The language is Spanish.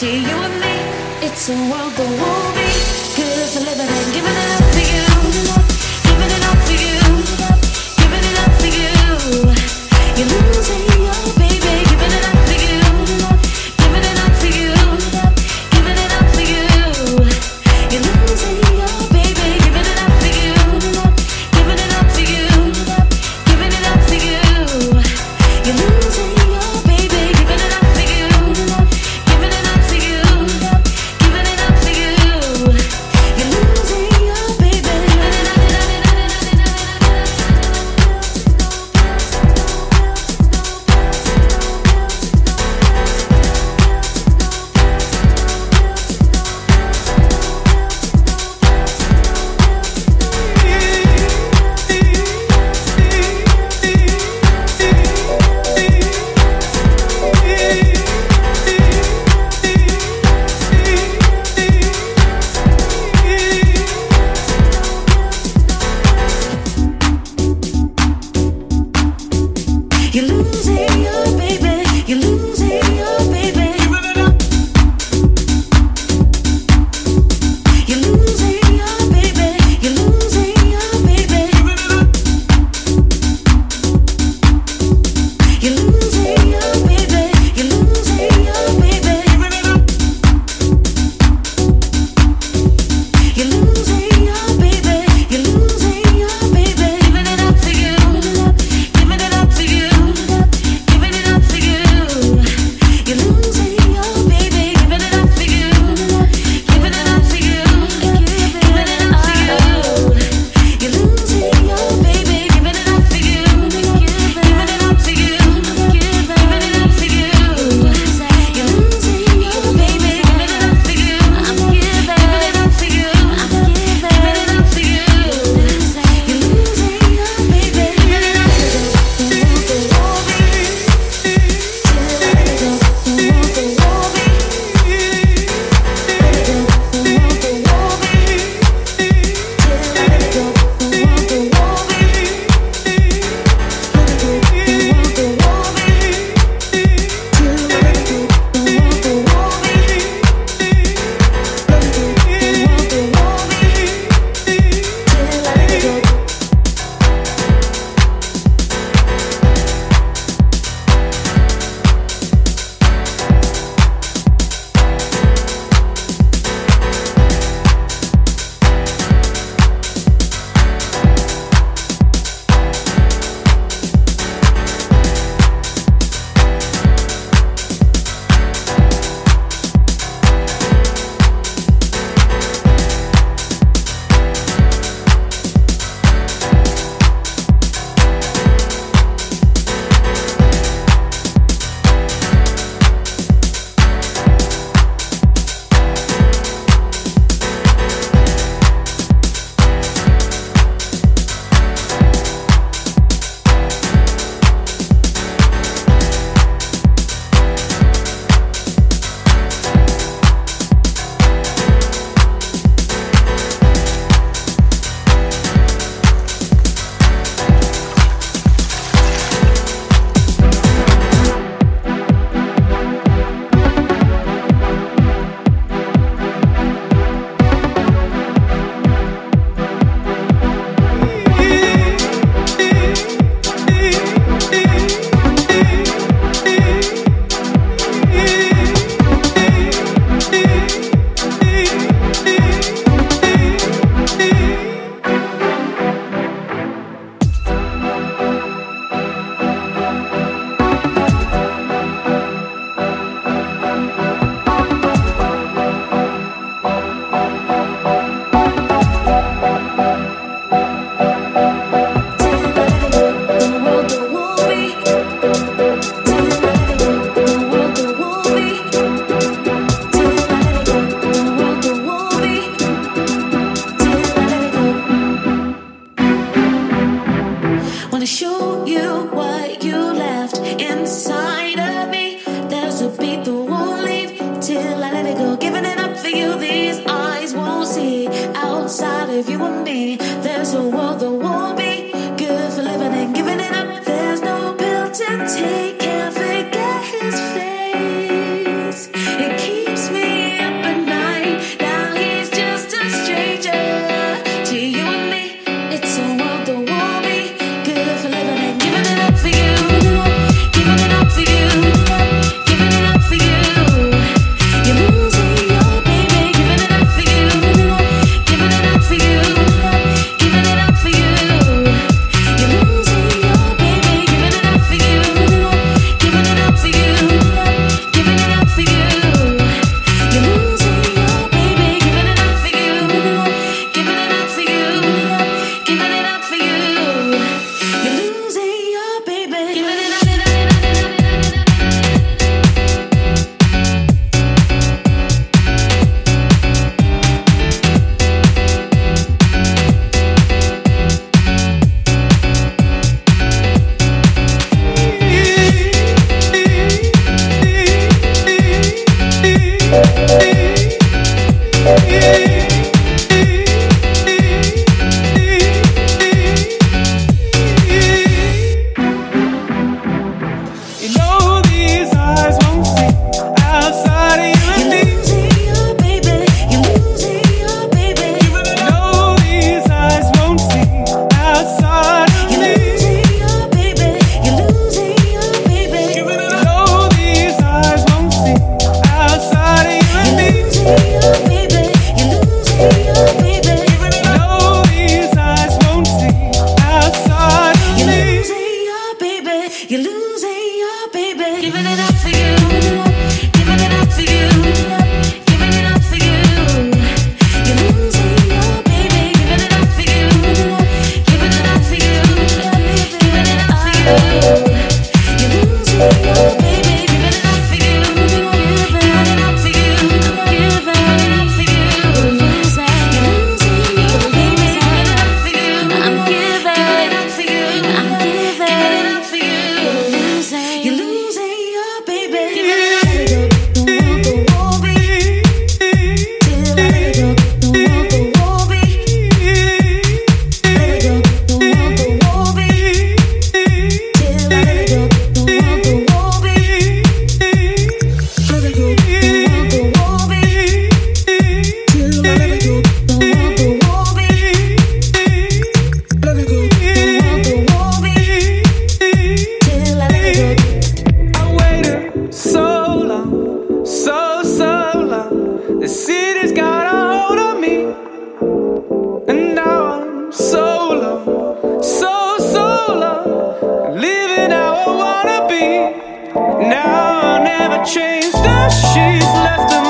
to you and me. It's a world that will be good for living and giving it. go, giving it up for you. These eyes won't see outside of you and me. There's a world that never change the sheets left